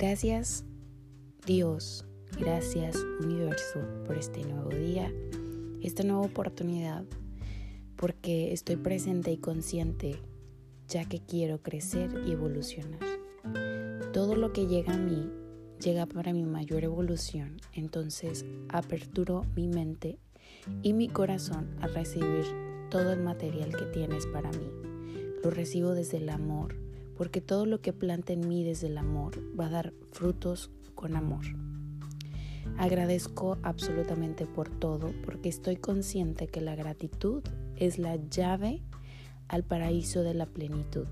Gracias Dios, gracias universo por este nuevo día, esta nueva oportunidad, porque estoy presente y consciente ya que quiero crecer y evolucionar. Todo lo que llega a mí llega para mi mayor evolución, entonces aperturo mi mente y mi corazón a recibir todo el material que tienes para mí. Lo recibo desde el amor, porque todo lo que planta en mí desde el amor va a dar frutos con amor. Agradezco absolutamente por todo, porque estoy consciente que la gratitud es la llave al paraíso de la plenitud.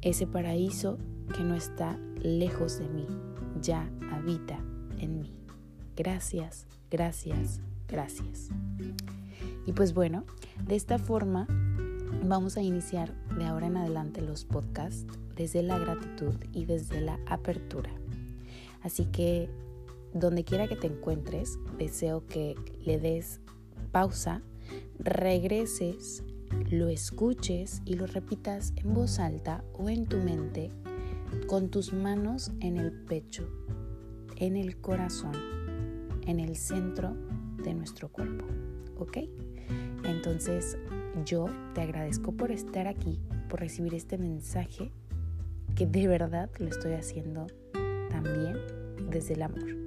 Ese paraíso que no está lejos de mí, ya habita en mí. Gracias, gracias, gracias. Y pues bueno, de esta forma vamos a iniciar de ahora en adelante los podcasts desde la gratitud y desde la apertura. Así que donde quiera que te encuentres, deseo que le des pausa, regreses, lo escuches y lo repitas en voz alta o en tu mente con tus manos en el pecho, en el corazón, en el centro de nuestro cuerpo. ¿Ok? Entonces yo te agradezco por estar aquí, por recibir este mensaje que de verdad lo estoy haciendo también desde el amor.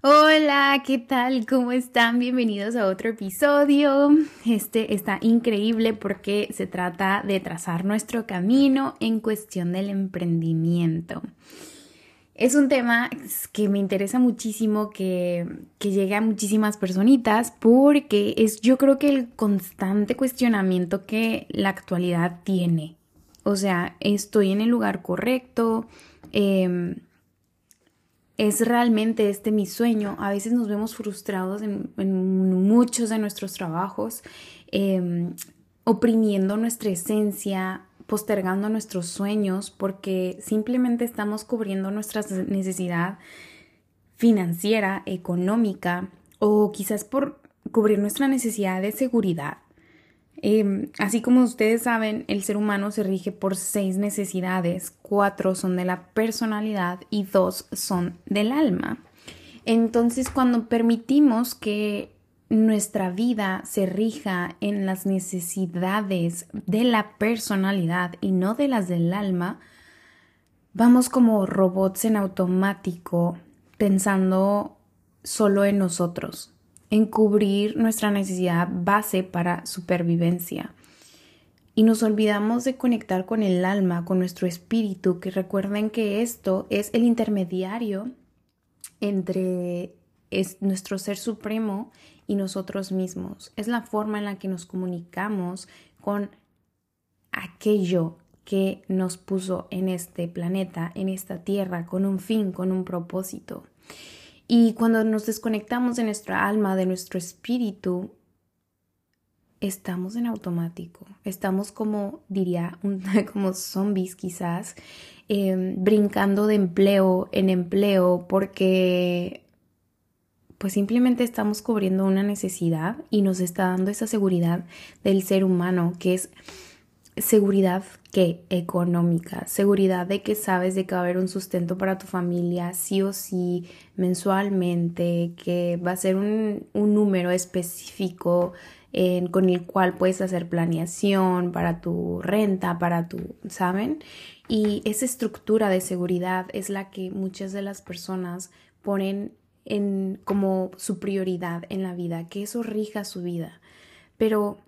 Hola, ¿qué tal? ¿Cómo están? Bienvenidos a otro episodio. Este está increíble porque se trata de trazar nuestro camino en cuestión del emprendimiento. Es un tema que me interesa muchísimo que, llegue a muchísimas personitas porque es yo creo que el constante cuestionamiento que la actualidad tiene. O sea, estoy en el lugar correcto. Em, es realmente este mi sueño. A veces nos vemos frustrados en, muchos de nuestros trabajos, em, oprimiendo nuestra esencia, postergando nuestros sueños porque simplemente estamos cubriendo nuestra necesidad financiera, económica o quizás por cubrir nuestra necesidad de seguridad. Em, así como ustedes saben, el ser humano se rige por seis necesidades, cuatro son de la personalidad y dos son del alma. Entonces, cuando permitimos que nuestra vida se rija en las necesidades de la personalidad y no de las del alma, vamos como robots en automático pensando solo en nosotros, en cubrir nuestra necesidad base para supervivencia. Y nos olvidamos de conectar con el alma, con nuestro espíritu, que recuerden que esto es el intermediario entre nuestro ser supremo y nosotros mismos. Es la forma en la que nos comunicamos con aquello que nos puso en este planeta, en esta tierra, con un fin, con un propósito. Y cuando nos desconectamos de nuestra alma, de nuestro espíritu, estamos en automático. Estamos como, diría, como zombies quizás, em, brincando de empleo en empleo porque pues simplemente estamos cubriendo una necesidad y nos está dando esa seguridad del ser humano, que es seguridad que económica, seguridad de que sabes de que va a haber un sustento para tu familia sí o sí mensualmente, que va a ser un, número específico con el cual puedes hacer planeación para tu renta, para tu, ¿saben? Y esa estructura de seguridad es la que muchas de las personas ponen en, como su prioridad en la vida, que eso rija su vida. Pero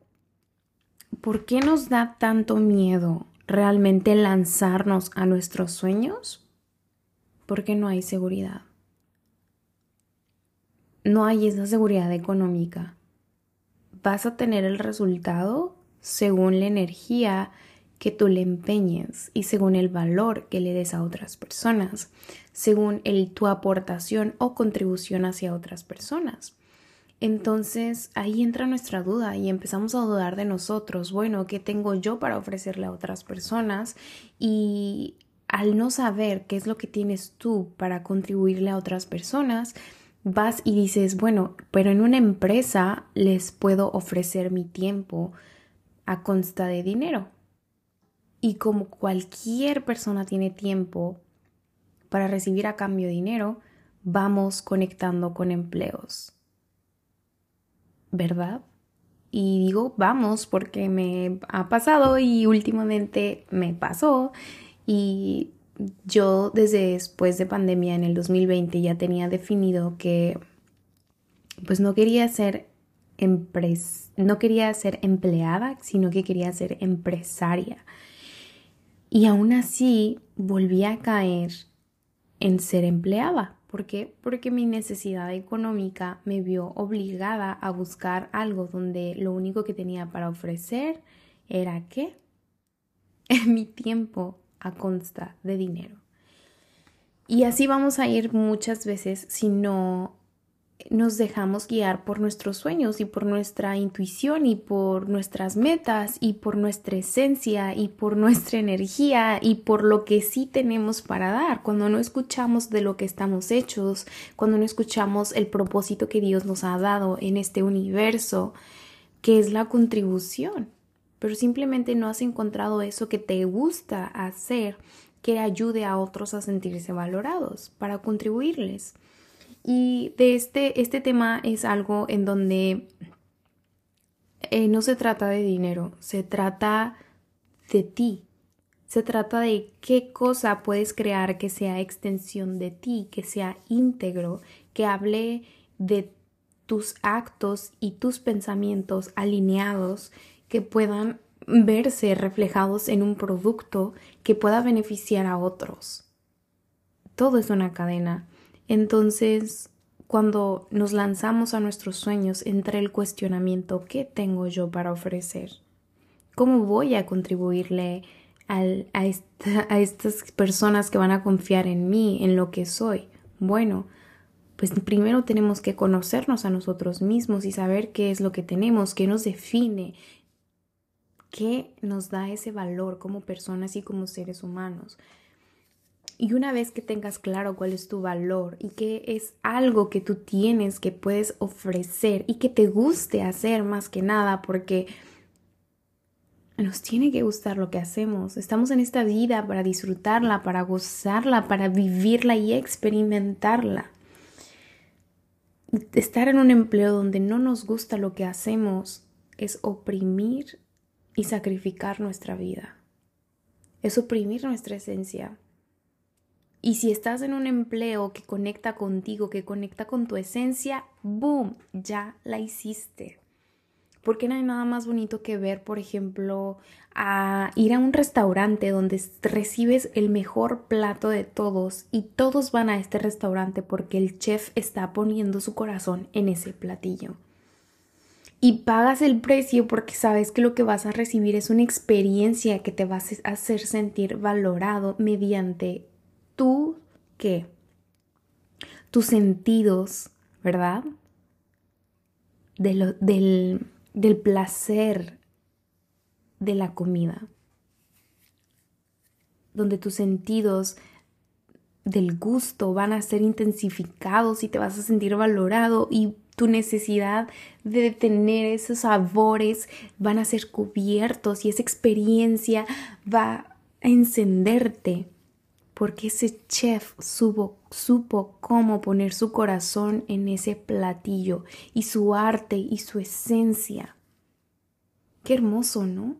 ¿por qué nos da tanto miedo realmente lanzarnos a nuestros sueños? Porque no hay seguridad. No hay esa seguridad económica. Vas a tener el resultado según la energía que tú le empeñes y según el valor que le des a otras personas, según el, tu aportación o contribución hacia otras personas. Entonces ahí entra nuestra duda y empezamos a dudar de nosotros. Bueno, ¿qué tengo yo para ofrecerle a otras personas? Y al no saber qué es lo que tienes tú para contribuirle a otras personas, vas y dices, bueno, pero en una empresa les puedo ofrecer mi tiempo a consta de dinero. Y como cualquier persona tiene tiempo para recibir a cambio dinero, vamos conectando con empleos. ¿Verdad? Y digo vamos porque me ha pasado y últimamente me pasó y yo desde después de pandemia en el 2020 ya tenía definido que pues no quería ser no quería ser empleada, sino que quería ser empresaria. Y aún así volví a caer en ser empleada. ¿Por qué? Porque mi necesidad económica me vio obligada a buscar algo donde lo único que tenía para ofrecer era qué? mi tiempo a consta de dinero. Y así vamos a ir muchas veces si no nos dejamos guiar por nuestros sueños y por nuestra intuición y por nuestras metas y por nuestra esencia y por nuestra energía y por lo que sí tenemos para dar, cuando no escuchamos de lo que estamos hechos, cuando no escuchamos el propósito que Dios nos ha dado en este universo, que es la contribución, pero simplemente no has encontrado eso que te gusta hacer que ayude a otros a sentirse valorados para contribuirles. Y de este, este tema es algo en donde eh, no se trata de dinero, se trata de ti. Se trata de qué cosa puedes crear que sea extensión de ti, que sea íntegro, que hable de tus actos y tus pensamientos alineados que puedan verse reflejados en un producto que pueda beneficiar a otros. Todo es una cadena. Entonces, cuando nos lanzamos a nuestros sueños, entra el cuestionamiento, ¿qué tengo yo para ofrecer? ¿Cómo voy a contribuirle a, a estas personas que van a confiar en mí, en lo que soy? Bueno, pues primero tenemos que conocernos a nosotros mismos y saber qué es lo que tenemos, qué nos define, qué nos da ese valor como personas y como seres humanos. Y una vez que tengas claro cuál es tu valor y que es algo que tú tienes, que puedes ofrecer y que te guste hacer más que nada, porque nos tiene que gustar lo que hacemos. Estamos en esta vida para disfrutarla, para gozarla, para vivirla y experimentarla. Estar en un empleo donde no nos gusta lo que hacemos es oprimir y sacrificar nuestra vida. Es oprimir nuestra esencia. Y si estás en un empleo que conecta contigo, que conecta con tu esencia, ¡boom! Ya la hiciste. Porque no hay nada más bonito que ver, por ejemplo, a ir a un restaurante donde recibes el mejor plato de todos y todos van a este restaurante porque el chef está poniendo su corazón en ese platillo. Y pagas el precio porque sabes que lo que vas a recibir es una experiencia que te va a hacer sentir valorado mediante tú qué? Tus sentidos, ¿verdad? del, del placer de la comida. Donde tus sentidos del gusto van a ser intensificados y te vas a sentir valorado y tu necesidad de tener esos sabores van a ser cubiertos y esa experiencia va a encenderte porque ese chef supo, supo cómo poner su corazón en ese platillo y su arte y su esencia. Qué hermoso, ¿no?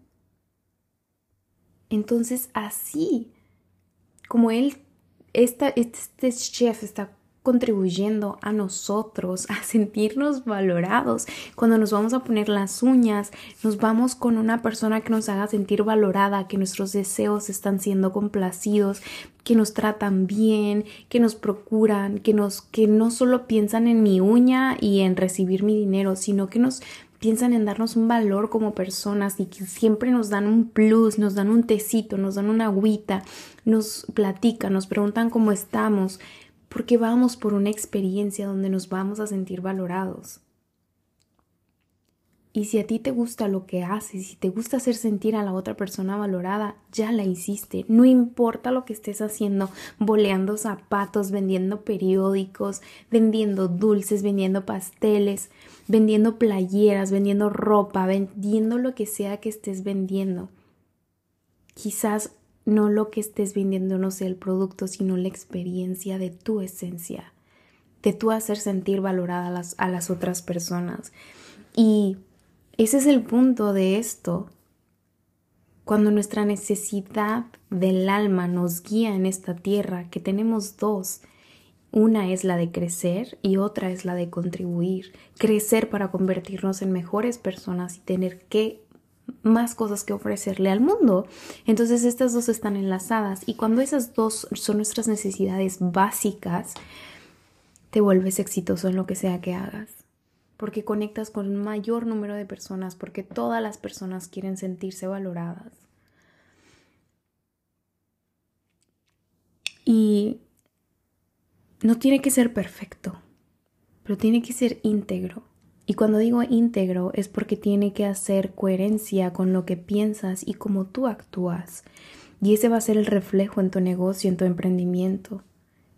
Entonces así, como él, esta, este chef está contribuyendo a nosotros a sentirnos valorados. Cuando nos vamos a poner las uñas, nos vamos con una persona que nos haga sentir valorada, que nuestros deseos están siendo complacidos, que nos tratan bien, que nos procuran, que nos que no solo piensan en mi uña y en recibir mi dinero, sino que nos piensan en darnos un valor como personas y que siempre nos dan un plus, nos dan un tecito, nos dan una agüita, nos platican, nos preguntan cómo estamos, porque vamos por una experiencia donde nos vamos a sentir valorados. Y si a ti te gusta lo que haces, si te gusta hacer sentir a la otra persona valorada, ya la hiciste. No importa lo que estés haciendo, boleando zapatos, vendiendo periódicos, vendiendo dulces, vendiendo pasteles, vendiendo playeras, vendiendo ropa, vendiendo lo que sea que estés vendiendo. Quizás no lo que estés vendiendo no sea el producto, sino la experiencia de tu esencia, de tu hacer sentir valorada a las, a las otras personas. Y ese es el punto de esto. Cuando nuestra necesidad del alma nos guía en esta tierra, que tenemos dos, una es la de crecer y otra es la de contribuir. Crecer para convertirnos en mejores personas y tener que más cosas que ofrecerle al mundo. Entonces estas dos están enlazadas y cuando esas dos son nuestras necesidades básicas, te vuelves exitoso en lo que sea que hagas. Porque conectas con un mayor número de personas, porque todas las personas quieren sentirse valoradas. Y no tiene que ser perfecto, pero tiene que ser íntegro. Y cuando digo íntegro es porque tiene que hacer coherencia con lo que piensas y cómo tú actúas. Y ese va a ser el reflejo en tu negocio, en tu emprendimiento.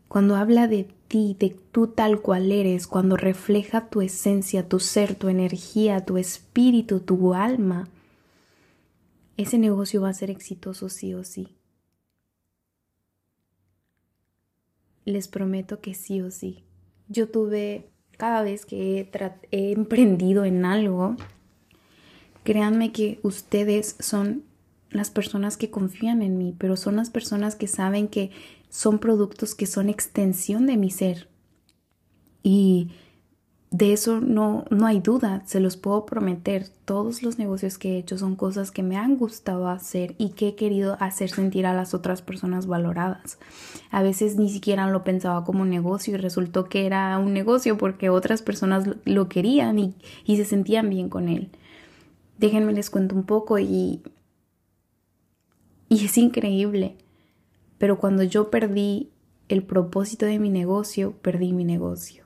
Cuando habla de ti, de tú tal cual eres, cuando refleja tu esencia, tu ser, tu energía, tu espíritu, tu alma, ese negocio va a ser exitoso sí o sí. les prometo que sí o sí. Yo tuve, cada vez que he, emprendido en algo, créanme que ustedes son las personas que confían en mí, pero son las personas que saben que son productos que son extensión de mi ser. Y de eso no, no hay duda, se los puedo prometer. Todos los negocios que he hecho son cosas que me han gustado hacer y que he querido hacer sentir a las otras personas valoradas. A veces ni siquiera lo pensaba como negocio y resultó que era un negocio porque otras personas lo querían y, y se sentían bien con él. Déjenme les cuento un poco y, y es increíble. Pero cuando yo perdí el propósito de mi negocio, perdí mi negocio.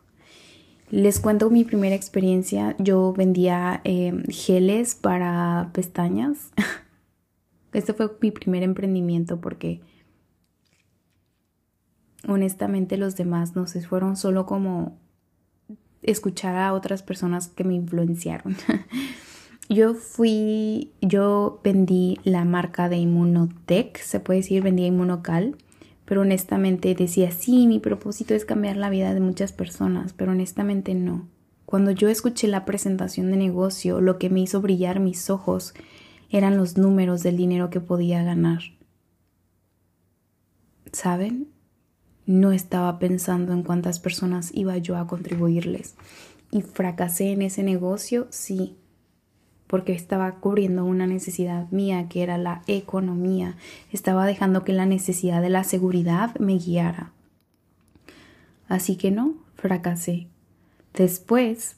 Les cuento mi primera experiencia. Yo vendía eh, geles para pestañas. este fue mi primer emprendimiento porque honestamente los demás no sé, fueron solo como escuchar a otras personas que me influenciaron. yo fui, yo vendí la marca de Inmunotech, se puede decir, vendía Inmunocal pero honestamente decía, sí, mi propósito es cambiar la vida de muchas personas, pero honestamente no. Cuando yo escuché la presentación de negocio, lo que me hizo brillar mis ojos eran los números del dinero que podía ganar. ¿Saben? No estaba pensando en cuántas personas iba yo a contribuirles. Y fracasé en ese negocio, sí, porque estaba cubriendo una necesidad mía que era la economía, estaba dejando que la necesidad de la seguridad me guiara. Así que no, fracasé. Después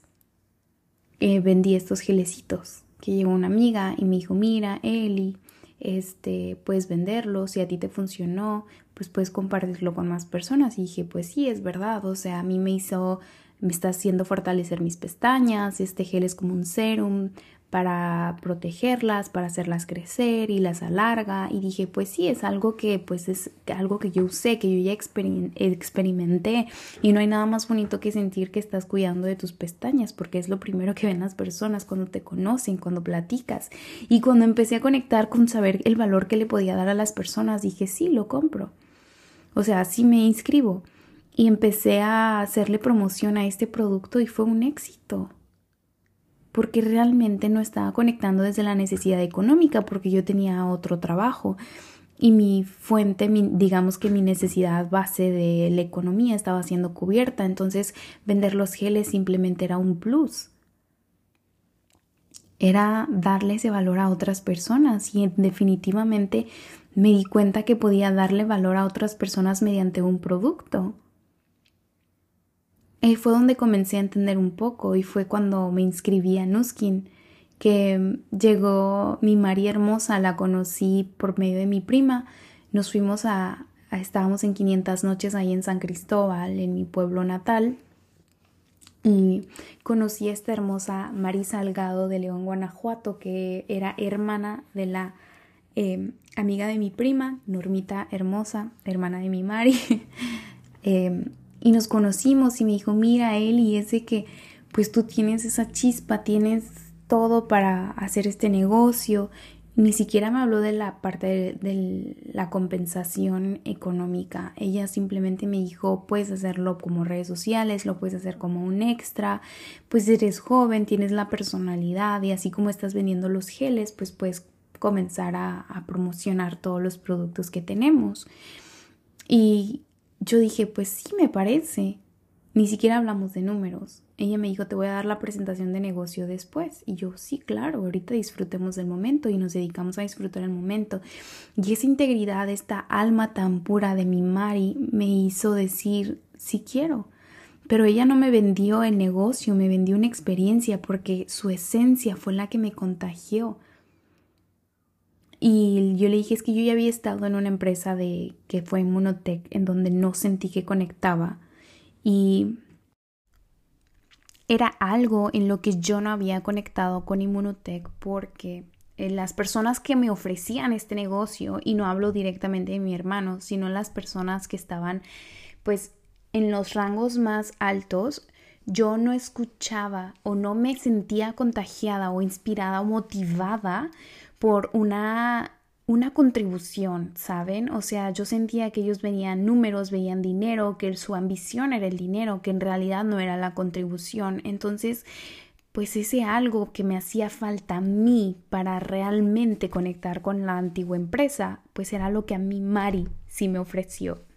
eh, vendí estos gelecitos que llegó una amiga y me dijo, mira, Eli, este, puedes venderlo, si a ti te funcionó, pues puedes compartirlo con más personas. Y dije, pues sí, es verdad, o sea, a mí me hizo, me está haciendo fortalecer mis pestañas, este gel es como un serum, para protegerlas, para hacerlas crecer y las alarga. Y dije pues sí es algo que pues es algo que yo usé, que yo ya experimenté. Y no hay nada más bonito que sentir que estás cuidando de tus pestañas porque es lo primero que ven las personas cuando te conocen, cuando platicas. Y cuando empecé a conectar con saber el valor que le podía dar a las personas dije sí lo compro, o sea sí me inscribo. Y empecé a hacerle promoción a este producto y fue un éxito porque realmente no estaba conectando desde la necesidad económica, porque yo tenía otro trabajo y mi fuente, digamos que mi necesidad base de la economía estaba siendo cubierta, entonces vender los geles simplemente era un plus. Era darle ese valor a otras personas y definitivamente me di cuenta que podía darle valor a otras personas mediante un producto. Ahí fue donde comencé a entender un poco y fue cuando me inscribí a Nuskin, que llegó mi María Hermosa, la conocí por medio de mi prima. Nos fuimos a, estábamos en 500 noches ahí en San Cristóbal, en mi pueblo natal. Y conocí a esta hermosa María Salgado de León, Guanajuato, que era hermana de la em, amiga de mi prima, Normita Hermosa, hermana de mi Mari. Em, y nos conocimos y me dijo, mira, Eli, es de que pues tú tienes esa chispa, tienes todo para hacer este negocio. ni siquiera me habló de la parte de, la compensación económica. Ella simplemente me dijo, puedes hacerlo como redes sociales, lo puedes hacer como un extra, pues eres joven, tienes la personalidad y así como estás vendiendo los geles, pues puedes comenzar a promocionar todos los productos que tenemos. Y yo dije, pues sí, me parece. Ni siquiera hablamos de números. Ella me dijo, te voy a dar la presentación de negocio después. Y yo, sí, claro, ahorita disfrutemos del momento y nos dedicamos a disfrutar el momento. Y esa integridad, esta alma tan pura de mi Mari me hizo decir, sí quiero. Pero ella no me vendió el negocio, me vendió una experiencia porque su esencia fue la que me contagió. Y yo le dije, es que yo ya había estado en una empresa de que fue Monotech en donde no sentí que conectaba. Y era algo en lo que yo no había conectado con Immunotech porque eh, las personas que me ofrecían este negocio, y no hablo directamente de mi hermano, sino las personas que estaban pues en los rangos más altos, yo no escuchaba o no me sentía contagiada o inspirada o motivada por una una contribución, ¿saben? O sea, yo sentía que ellos veían números, veían dinero, que su ambición era el dinero, que en realidad no era la contribución. Entonces, pues ese algo que me hacía falta a mí para realmente conectar con la antigua empresa, pues era lo que a mí Mari sí me ofreció.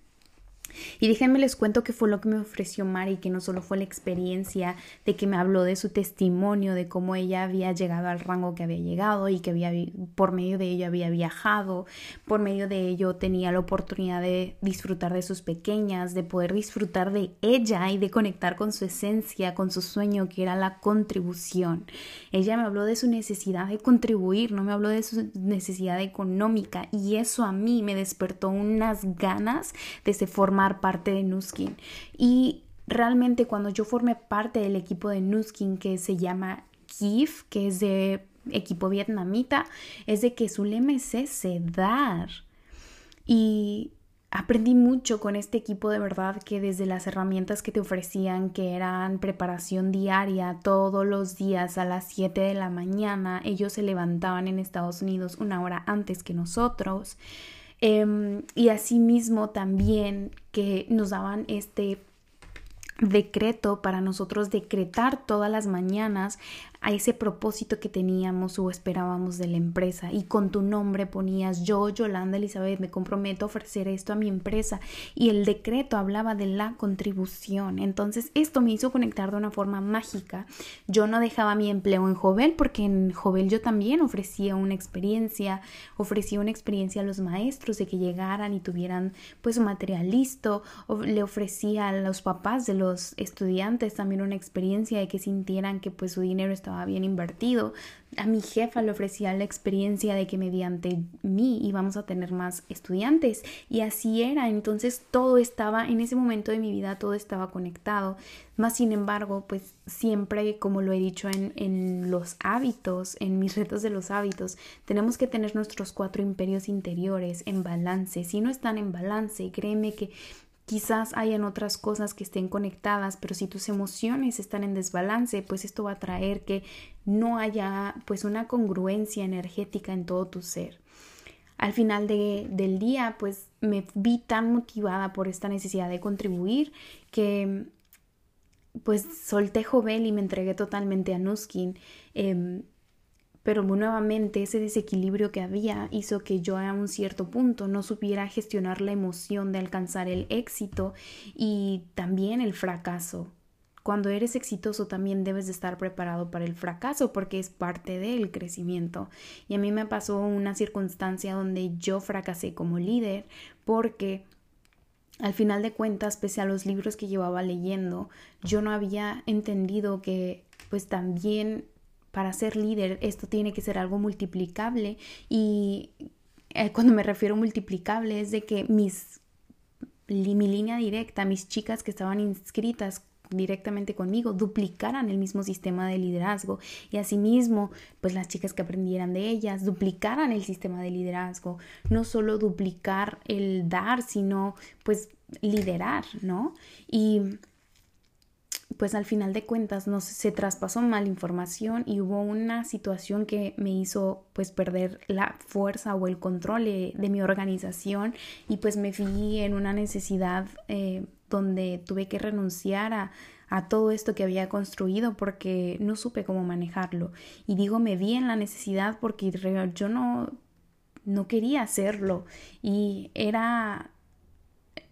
Y déjenme les cuento que fue lo que me ofreció Mari, que no solo fue la experiencia de que me habló de su testimonio, de cómo ella había llegado al rango que había llegado y que había, por medio de ello había viajado, por medio de ello tenía la oportunidad de disfrutar de sus pequeñas, de poder disfrutar de ella y de conectar con su esencia, con su sueño, que era la contribución. Ella me habló de su necesidad de contribuir, no me habló de su necesidad económica y eso a mí me despertó unas ganas de formar parte de Nuskin. Y realmente cuando yo formé parte del equipo de Nuskin que se llama KIF, que es de equipo vietnamita, es de que su lema es ese, dar. Y aprendí mucho con este equipo de verdad que desde las herramientas que te ofrecían, que eran preparación diaria todos los días a las 7 de la mañana, ellos se levantaban en Estados Unidos una hora antes que nosotros. Eh, y asimismo también que nos daban este decreto para nosotros decretar todas las mañanas a ese propósito que teníamos o esperábamos de la empresa y con tu nombre ponías yo, Yolanda Elizabeth, me comprometo a ofrecer esto a mi empresa y el decreto hablaba de la contribución. Entonces esto me hizo conectar de una forma mágica. Yo no dejaba mi empleo en Jovel porque en Jovel yo también ofrecía una experiencia, ofrecía una experiencia a los maestros de que llegaran y tuvieran pues su material listo, le ofrecía a los papás de los estudiantes también una experiencia de que sintieran que pues su dinero estaba bien invertido. A mi jefa le ofrecía la experiencia de que mediante mí íbamos a tener más estudiantes y así era. Entonces todo estaba, en ese momento de mi vida, todo estaba conectado. Más sin embargo, pues siempre, como lo he dicho en, en los hábitos, en mis retos de los hábitos, tenemos que tener nuestros cuatro imperios interiores en balance. Si no están en balance, créeme que Quizás hayan otras cosas que estén conectadas, pero si tus emociones están en desbalance, pues esto va a traer que no haya pues una congruencia energética en todo tu ser. Al final del día, pues me vi tan motivada por esta necesidad de contribuir que pues solté Jovel y me entregué totalmente a Nuskin. Em, pero nuevamente ese desequilibrio que había hizo que yo a un cierto punto no supiera gestionar la emoción de alcanzar el éxito y también el fracaso. Cuando eres exitoso también debes de estar preparado para el fracaso porque es parte del crecimiento. Y a mí me pasó una circunstancia donde yo fracasé como líder porque al final de cuentas, pese a los libros que llevaba leyendo, yo no había entendido que pues también para ser líder esto tiene que ser algo multiplicable. Y eh, cuando me refiero a multiplicable es de que mis mi línea directa, mis chicas que estaban inscritas directamente conmigo duplicaran el mismo sistema de liderazgo. Y asimismo pues las chicas que aprendieran de ellas duplicaran el sistema de liderazgo. No solo duplicar el dar sino pues liderar no y pues al final de cuentas no se traspasó mal información y hubo una situación que me hizo pues perder la fuerza o el control de, mi organización y pues me vi en una necesidad eh, donde tuve que renunciar a, a todo esto que había construido porque no supe cómo manejarlo. Y digo me vi en la necesidad porque yo no no quería hacerlo y era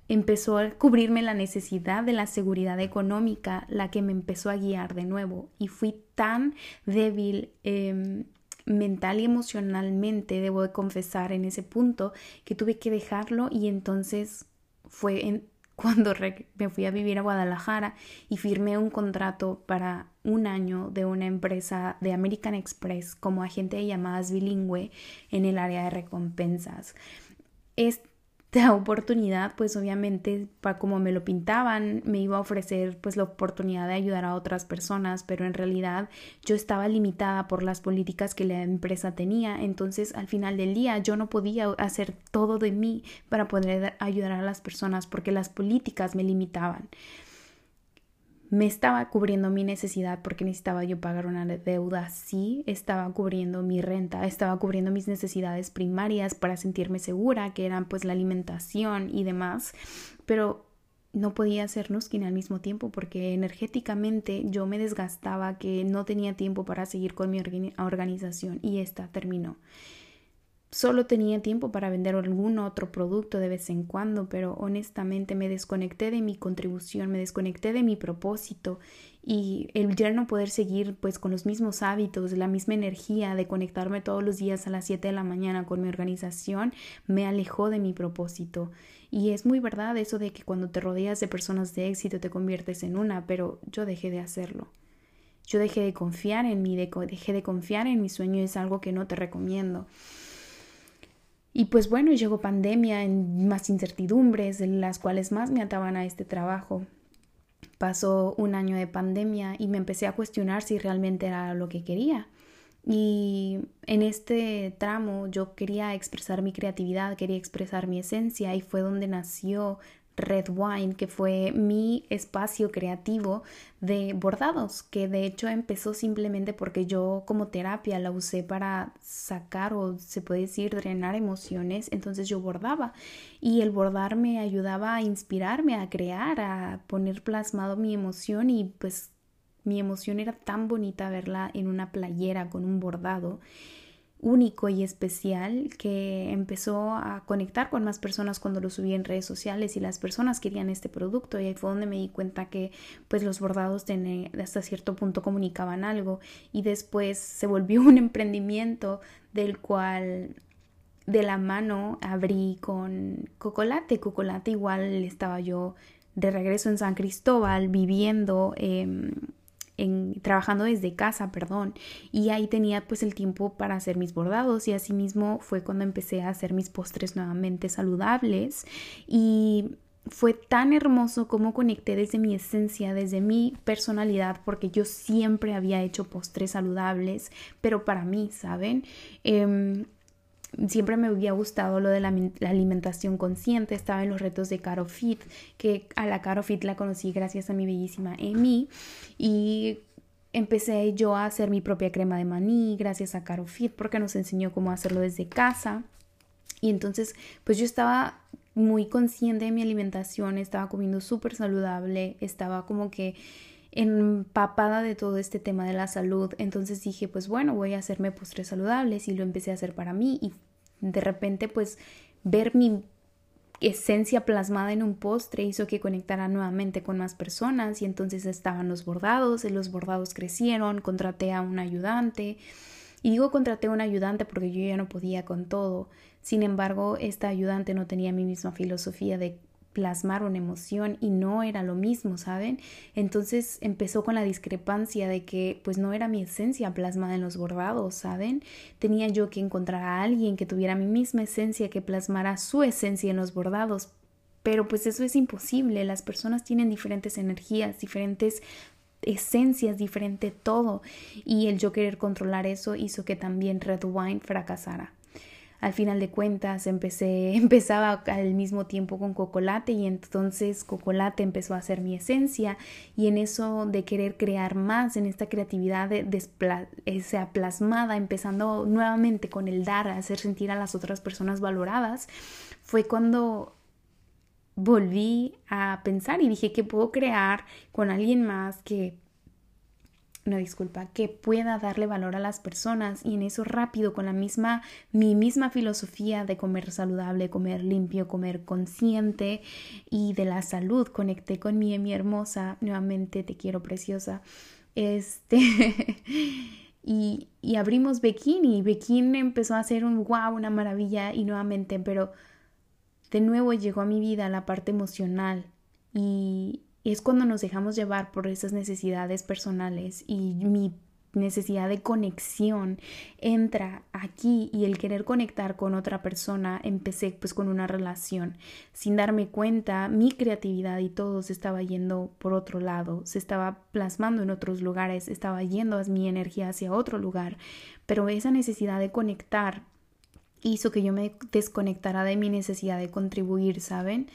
empezó a cubrirme la necesidad de la seguridad económica, la que me empezó a guiar de nuevo. Y fui tan débil em, mental y emocionalmente, debo de confesar en ese punto, que tuve que dejarlo y entonces fue cuando me fui a vivir a Guadalajara y firmé un contrato para un año de una empresa de American Express como agente de llamadas bilingüe en el área de recompensas. Esta oportunidad, pues obviamente, para como me lo pintaban, me iba a ofrecer pues la oportunidad de ayudar a otras personas, pero en realidad yo estaba limitada por las políticas que la empresa tenía, entonces al final del día yo no podía hacer todo de mí para poder ayudar a las personas porque las políticas me limitaban me estaba cubriendo mi necesidad porque necesitaba yo pagar una deuda, sí, estaba cubriendo mi renta, estaba cubriendo mis necesidades primarias para sentirme segura, que eran pues la alimentación y demás, pero no podía hacer Nuskin al mismo tiempo porque energéticamente yo me desgastaba que no tenía tiempo para seguir con mi organización y esta terminó. Solo tenía tiempo para vender algún otro producto de vez en cuando, pero honestamente me desconecté de mi contribución, me desconecté de mi propósito y el ya no poder seguir pues con los mismos hábitos, la misma energía de conectarme todos los días a las 7 de la mañana con mi organización me alejó de mi propósito. Y es muy verdad eso de que cuando te rodeas de personas de éxito te conviertes en una, pero yo dejé de hacerlo. Yo dejé de confiar en mí, dejé de confiar en mi sueño, es algo que no te recomiendo. Y pues bueno, llegó pandemia, en más incertidumbres, las cuales más me ataban a este trabajo. Pasó un año de pandemia y me empecé a cuestionar si realmente era lo que quería. Y en este tramo yo quería expresar mi creatividad, quería expresar mi esencia y fue donde nació Red Wine, que fue mi espacio creativo de bordados, que de hecho empezó simplemente porque yo como terapia la usé para sacar o se puede decir drenar emociones, entonces yo bordaba. Y el bordar me ayudaba a inspirarme, a crear, a poner plasmado mi emoción y pues mi emoción era tan bonita verla en una playera con un bordado único y especial que empezó a conectar con más personas cuando lo subí en redes sociales y las personas querían este producto y ahí fue donde me di cuenta que pues los bordados hasta cierto punto comunicaban algo y después se volvió un emprendimiento del cual de la mano abrí con Cocolate. Cocolate igual estaba yo de regreso en San Cristóbal viviendo eh, trabajando desde casa, perdón, y ahí tenía pues el tiempo para hacer mis bordados y asimismo fue cuando empecé a hacer mis postres nuevamente saludables y fue tan hermoso como conecté desde mi esencia, desde mi personalidad, porque yo siempre había hecho postres saludables, pero para mí, ¿saben? Em, siempre me había gustado lo de la, alimentación consciente, estaba en los retos de Caro Fit, que a la Caro Fit la conocí gracias a mi bellísima Emi y empecé yo a hacer mi propia crema de maní gracias a Caro Fit porque nos enseñó cómo hacerlo desde casa y entonces pues yo estaba muy consciente de mi alimentación, estaba comiendo súper saludable, estaba como que empapada de todo este tema de la salud. Entonces dije, pues bueno, voy a hacerme postres saludables y lo empecé a hacer para mí y de repente pues ver mi esencia plasmada en un postre hizo que conectara nuevamente con más personas y entonces estaban los bordados, y los bordados crecieron, contraté a un ayudante y digo contraté a un ayudante porque yo ya no podía con todo. Sin embargo, esta ayudante no tenía mi misma filosofía de plasmar una emoción y no era lo mismo, ¿saben? Entonces empezó con la discrepancia de que pues no era mi esencia plasmada en los bordados, ¿saben? Tenía yo que encontrar a alguien que tuviera mi misma esencia, que plasmara su esencia en los bordados, pero pues eso es imposible, las personas tienen diferentes energías, diferentes esencias, diferente todo y el yo querer controlar eso hizo que también Red Wine fracasara. Al final de cuentas empecé, empezaba al mismo tiempo con Cocolate y entonces Cocolate empezó a ser mi esencia y en eso de querer crear más, en esta creatividad esa plasmada, empezando nuevamente con el dar, hacer sentir a las otras personas valoradas, fue cuando volví a pensar y dije que puedo crear con alguien más que una disculpa, que pueda darle valor a las personas y en eso rápido con la misma, mi misma filosofía de comer saludable, comer limpio, comer consciente y de la salud, conecté con mi, hermosa, nuevamente te quiero preciosa, este, y, y abrimos Bikini, Bikini empezó a ser un wow, una maravilla y nuevamente, pero de nuevo llegó a mi vida la parte emocional y, es cuando nos dejamos llevar por esas necesidades personales y mi necesidad de conexión entra aquí y el querer conectar con otra persona empecé pues con una relación. Sin darme cuenta mi creatividad y todo se estaba yendo por otro lado se estaba plasmando en otros lugares estaba yendo mi energía hacia otro lugar. Pero esa necesidad de conectar hizo que yo me desconectara de mi necesidad de contribuir saben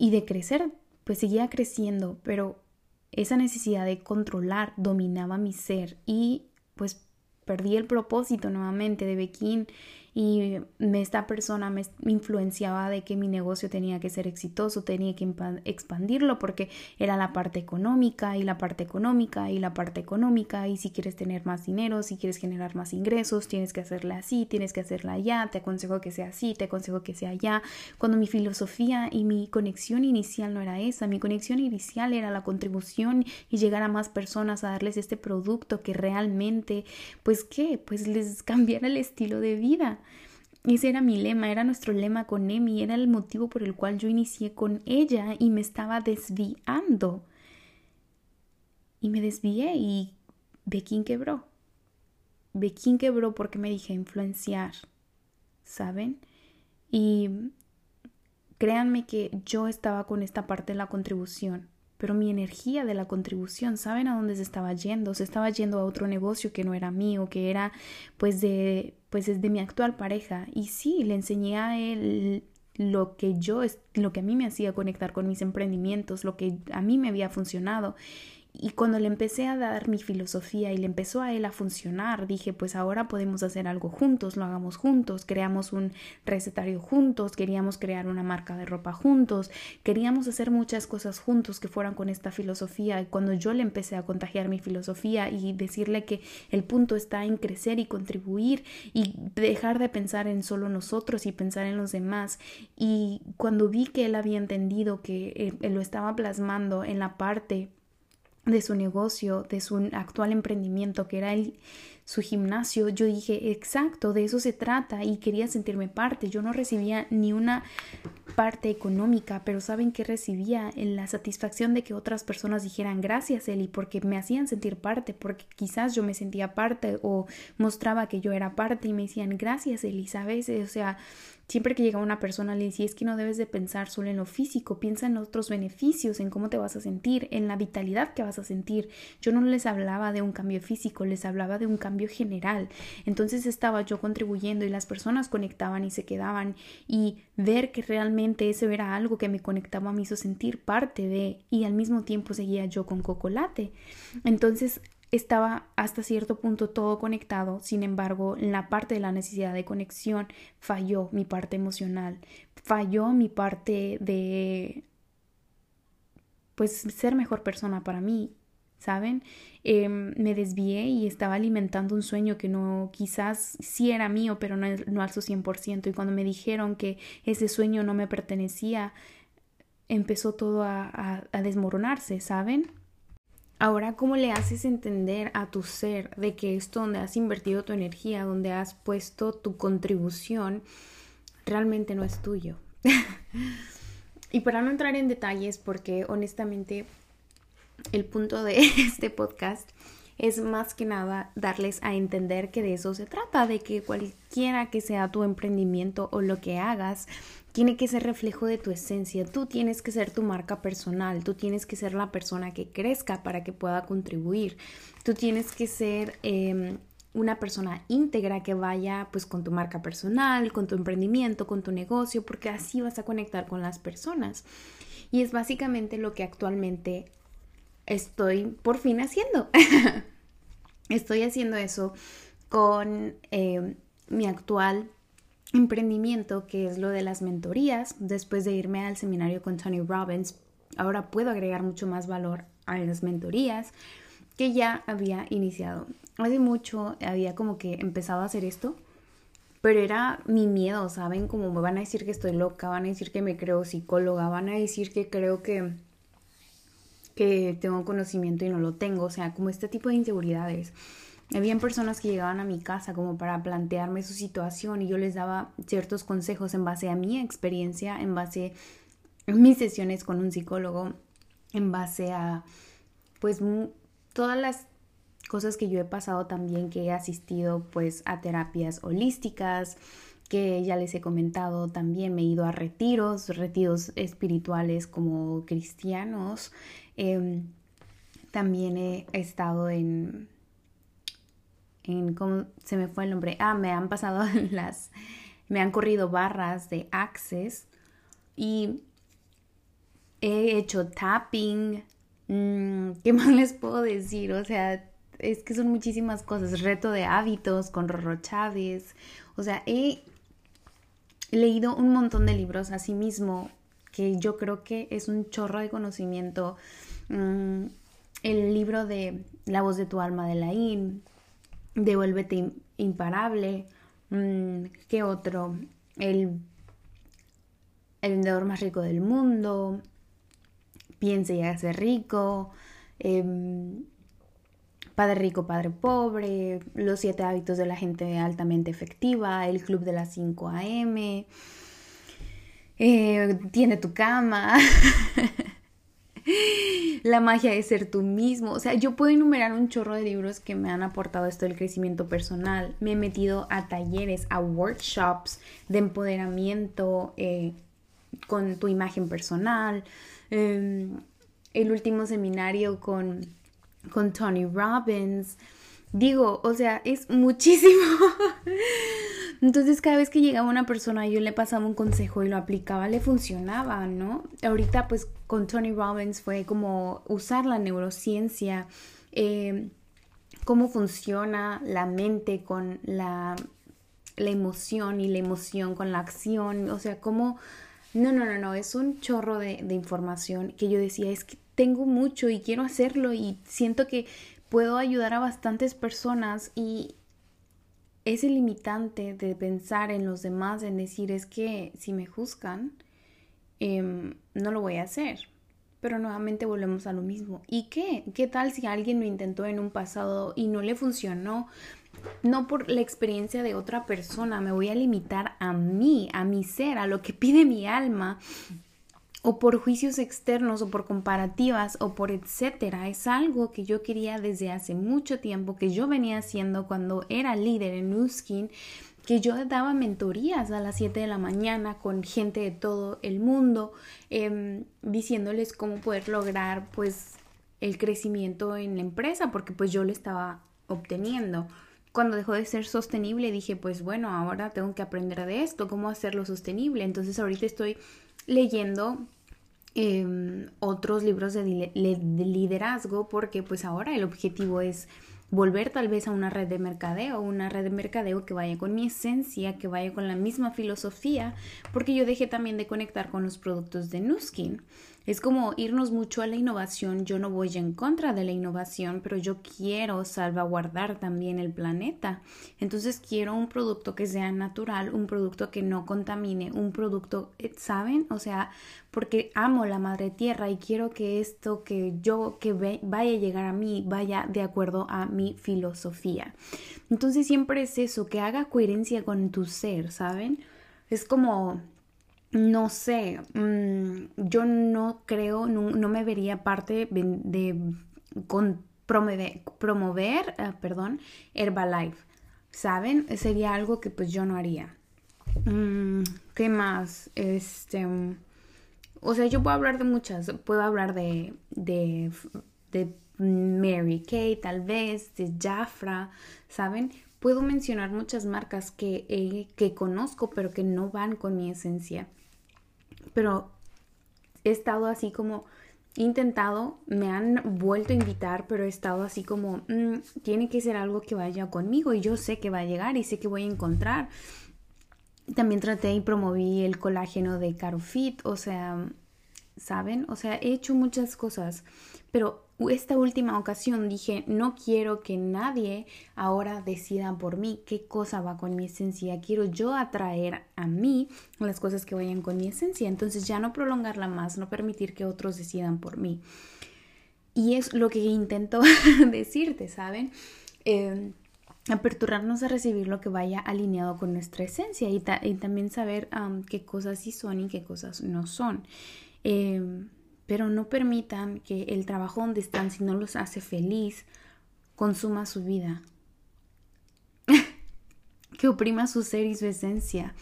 y de crecer, pues seguía creciendo, pero esa necesidad de controlar dominaba mi ser y pues perdí el propósito nuevamente de Bequín y esta persona me influenciaba de que mi negocio tenía que ser exitoso, tenía que expandirlo porque era la parte económica y la parte económica y la parte económica y si quieres tener más dinero, si quieres generar más ingresos, tienes que hacerla así, tienes que hacerla allá, te aconsejo que sea así, te aconsejo que sea allá, cuando mi filosofía y mi conexión inicial no era esa, mi conexión inicial era la contribución y llegar a más personas a darles este producto que realmente, pues qué, pues les cambiara el estilo de vida. Ese era mi lema, era nuestro lema con Emi, era el motivo por el cual yo inicié con ella y me estaba desviando. Y me desvié y Bequín quebró. Bequín quebró porque me dije influenciar, ¿saben? Y créanme que yo estaba con esta parte de la contribución pero mi energía de la contribución, ¿saben a dónde se estaba yendo? Se estaba yendo a otro negocio que no era mío, que era pues de pues es de mi actual pareja. Y sí, le enseñé a él lo que yo lo que a mí me hacía conectar con mis emprendimientos, lo que a mí me había funcionado y cuando le empecé a dar mi filosofía y le empezó a él a funcionar, dije, pues ahora podemos hacer algo juntos, lo hagamos juntos, creamos un recetario juntos, queríamos crear una marca de ropa juntos, queríamos hacer muchas cosas juntos que fueran con esta filosofía. Cuando yo le empecé a contagiar mi filosofía y decirle que el punto está en crecer y contribuir y dejar de pensar en solo nosotros y pensar en los demás. Y cuando vi que él había entendido que él lo estaba plasmando en la parte de su negocio, de su actual emprendimiento, que era el, su gimnasio, yo dije, exacto, de eso se trata y quería sentirme parte. Yo no recibía ni una parte económica, pero saben que recibía en la satisfacción de que otras personas dijeran gracias Eli porque me hacían sentir parte, porque quizás yo me sentía parte o mostraba que yo era parte y me decían gracias Eli, ¿sabes? O sea, Siempre que llega una persona le decía es que no debes de pensar solo en lo físico, piensa en otros beneficios, en cómo te vas a sentir, en la vitalidad que vas a sentir. Yo no les hablaba de un cambio físico, les hablaba de un cambio general. Entonces estaba yo contribuyendo y las personas conectaban y se quedaban y ver que realmente eso era algo que me conectaba me hizo sentir parte de y al mismo tiempo seguía yo con Cocolate. Entonces estaba hasta cierto punto todo conectado, sin embargo, en la parte de la necesidad de conexión falló mi parte emocional, falló mi parte de pues ser mejor persona para mí, ¿saben? Em, me desvié y estaba alimentando un sueño que no, quizás sí era mío, pero no, no al su 100%. Y cuando me dijeron que ese sueño no me pertenecía, empezó todo a, a desmoronarse, ¿saben? Ahora, ¿cómo le haces entender a tu ser de que esto donde has invertido tu energía, donde has puesto tu contribución, realmente no es tuyo? y para no entrar en detalles, porque honestamente el punto de este podcast es más que nada darles a entender que de eso se trata, de que cualquiera que sea tu emprendimiento o lo que hagas, tiene que ser reflejo de tu esencia. Tú tienes que ser tu marca personal, tú tienes que ser la persona que crezca para que pueda contribuir. Tú tienes que ser em, una persona íntegra que vaya pues con tu marca personal, con tu emprendimiento, con tu negocio, porque así vas a conectar con las personas. Y es básicamente lo que actualmente estoy por fin haciendo. estoy haciendo eso con eh, mi actual emprendimiento, que es lo de las mentorías. Después de irme al seminario con Tony Robbins, ahora puedo agregar mucho más valor a las mentorías que ya había iniciado. Hace mucho había como que empezado a hacer esto, pero era mi miedo, ¿saben? Como me van a decir que estoy loca, van a decir que me creo psicóloga, van a decir que creo que que tengo conocimiento y no lo tengo, o sea, como este tipo de inseguridades. Habían personas que llegaban a mi casa como para plantearme su situación y yo les daba ciertos consejos en base a mi experiencia, en base a mis sesiones con un psicólogo, en base a pues todas las cosas que yo he pasado también, que he asistido pues a terapias holísticas, que ya les he comentado también, me he ido a retiros, retiros espirituales como cristianos. Em, también he estado en, ¿cómo se me fue el nombre? Ah, me han pasado las, me han corrido barras de Access y he hecho tapping. Mm, ¿Qué más les puedo decir? O sea, es que son muchísimas cosas. Reto de hábitos con Rorro Chávez. O sea, he leído un montón de libros así mismo que yo creo que es un chorro de conocimiento. Mm, el libro de La voz de tu alma de Laín, Devuélvete imparable, mm, ¿qué otro? El, el vendedor más rico del mundo, Piense y hace rico, em, Padre rico, padre pobre, Los siete hábitos de la gente altamente efectiva, El club de las 5 AM, eh, Tiene tu cama. La magia de ser tú mismo. O sea, yo puedo enumerar un chorro de libros que me han aportado esto del crecimiento personal. Me he metido a talleres, a workshops de empoderamiento eh, con tu imagen personal. Em, el último seminario con con Tony Robbins. Digo, o sea, es muchísimo. Entonces cada vez que llegaba una persona yo le pasaba un consejo y lo aplicaba, le funcionaba, ¿no? Ahorita pues con Tony Robbins fue como usar la neurociencia, eh, cómo funciona la mente con la, la emoción y la emoción con la acción, o sea, cómo... No, no, no, no, es un chorro de, de información que yo decía, es que tengo mucho y quiero hacerlo y siento que puedo ayudar a bastantes personas y ese limitante de pensar en los demás, en decir es que si me juzgan, em, no lo voy a hacer. Pero nuevamente volvemos a lo mismo. ¿Y qué? ¿Qué tal si alguien lo intentó en un pasado y no le funcionó? No por la experiencia de otra persona, me voy a limitar a mí, a mi ser, a lo que pide mi alma o por juicios externos o por comparativas o por etcétera. Es algo que yo quería desde hace mucho tiempo, que yo venía haciendo cuando era líder en Nuskin, que yo daba mentorías a las 7 de la mañana con gente de todo el mundo, em, diciéndoles cómo poder lograr pues el crecimiento en la empresa, porque pues yo lo estaba obteniendo. Cuando dejó de ser sostenible dije, pues bueno, ahora tengo que aprender de esto, cómo hacerlo sostenible. Entonces ahorita estoy leyendo em, otros libros de, liderazgo porque pues ahora el objetivo es volver tal vez a una red de mercadeo, una red de mercadeo que vaya con mi esencia, que vaya con la misma filosofía, porque yo dejé también de conectar con los productos de Nuskin. Es como irnos mucho a la innovación. Yo no voy en contra de la innovación, pero yo quiero salvaguardar también el planeta. Entonces quiero un producto que sea natural, un producto que no contamine, un producto, eh, ¿saben? O sea, porque amo la madre tierra y quiero que esto que yo que vaya a llegar a mí vaya de acuerdo a mi filosofía. Entonces siempre es eso, que haga coherencia con tu ser, ¿saben? Es como no sé, mm, yo no creo, no, me vería parte de, promover, eh, perdón, Herbalife, ¿saben? Sería algo que pues yo no haría. Mm, ¿Qué más? Este, o sea, yo puedo hablar de muchas, puedo hablar de, de, de Mary Kay, tal vez, de Jafra, ¿saben? Puedo mencionar muchas marcas que, que conozco, pero que no van con mi esencia. Pero he estado así como intentado, me han vuelto a invitar, pero he estado así como, mm, tiene que ser algo que vaya conmigo y yo sé que va a llegar y sé que voy a encontrar. También traté y promoví el colágeno de Carofit, o sea, ¿saben? O sea, he hecho muchas cosas, pero esta última ocasión dije, no quiero que nadie ahora decida por mí qué cosa va con mi esencia. Quiero yo atraer a mí las cosas que vayan con mi esencia. Entonces ya no prolongarla más, no permitir que otros decidan por mí. Y es lo que intento decirte, ¿saben? Eh, aperturarnos a recibir lo que vaya alineado con nuestra esencia y, también saber qué cosas sí son y qué cosas no son. Eh, pero no permitan que el trabajo donde están, si no los hace feliz, consuma su vida. que oprima su ser y su esencia.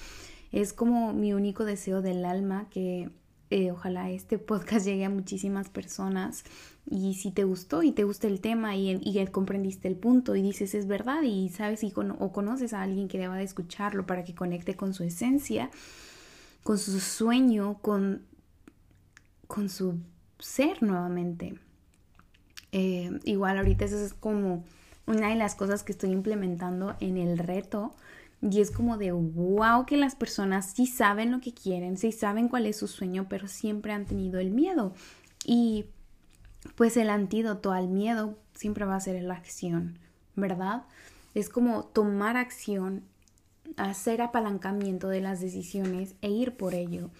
Es como mi único deseo del alma que eh, ojalá este podcast llegue a muchísimas personas y si te gustó y te gusta el tema y, comprendiste el punto y dices es verdad y sabes o conoces a alguien que deba de escucharlo para que conecte con su esencia, con su sueño, con con su ser nuevamente. Eh, igual ahorita eso es como una de las cosas que estoy implementando en el reto y es como de wow que las personas sí saben lo que quieren, sí saben cuál es su sueño, pero siempre han tenido el miedo. Y pues el antídoto al miedo siempre va a ser la acción, ¿verdad? Es como tomar acción, hacer apalancamiento de las decisiones e ir por ello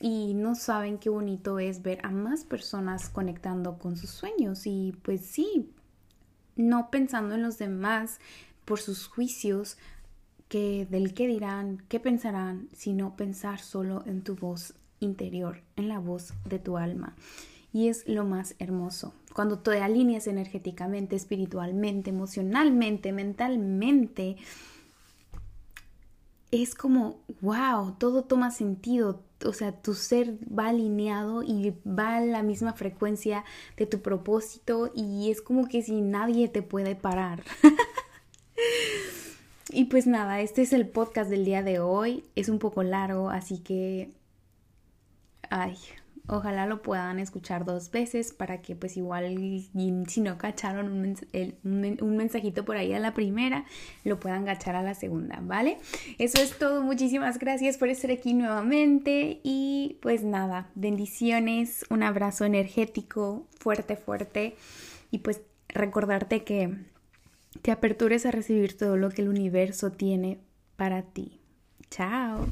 y no saben qué bonito es ver a más personas conectando con sus sueños y pues sí, no pensando en los demás por sus juicios que del qué dirán, qué pensarán, sino pensar solo en tu voz interior, en la voz de tu alma. Y es lo más hermoso. Cuando te alineas energéticamente, espiritualmente, emocionalmente, mentalmente, es como, wow, todo toma sentido, o sea, tu ser va alineado y va a la misma frecuencia de tu propósito y es como que si nadie te puede parar. y pues nada, este es el podcast del día de hoy, es un poco largo, así que, ay, Ojalá lo puedan escuchar dos veces para que pues igual si no cacharon un, mensajito por ahí a la primera, lo puedan cachar a la segunda, ¿vale? Eso es todo, muchísimas gracias por estar aquí nuevamente y pues nada, bendiciones, un abrazo energético fuerte, fuerte y pues recordarte que te apertures a recibir todo lo que el universo tiene para ti. Chao.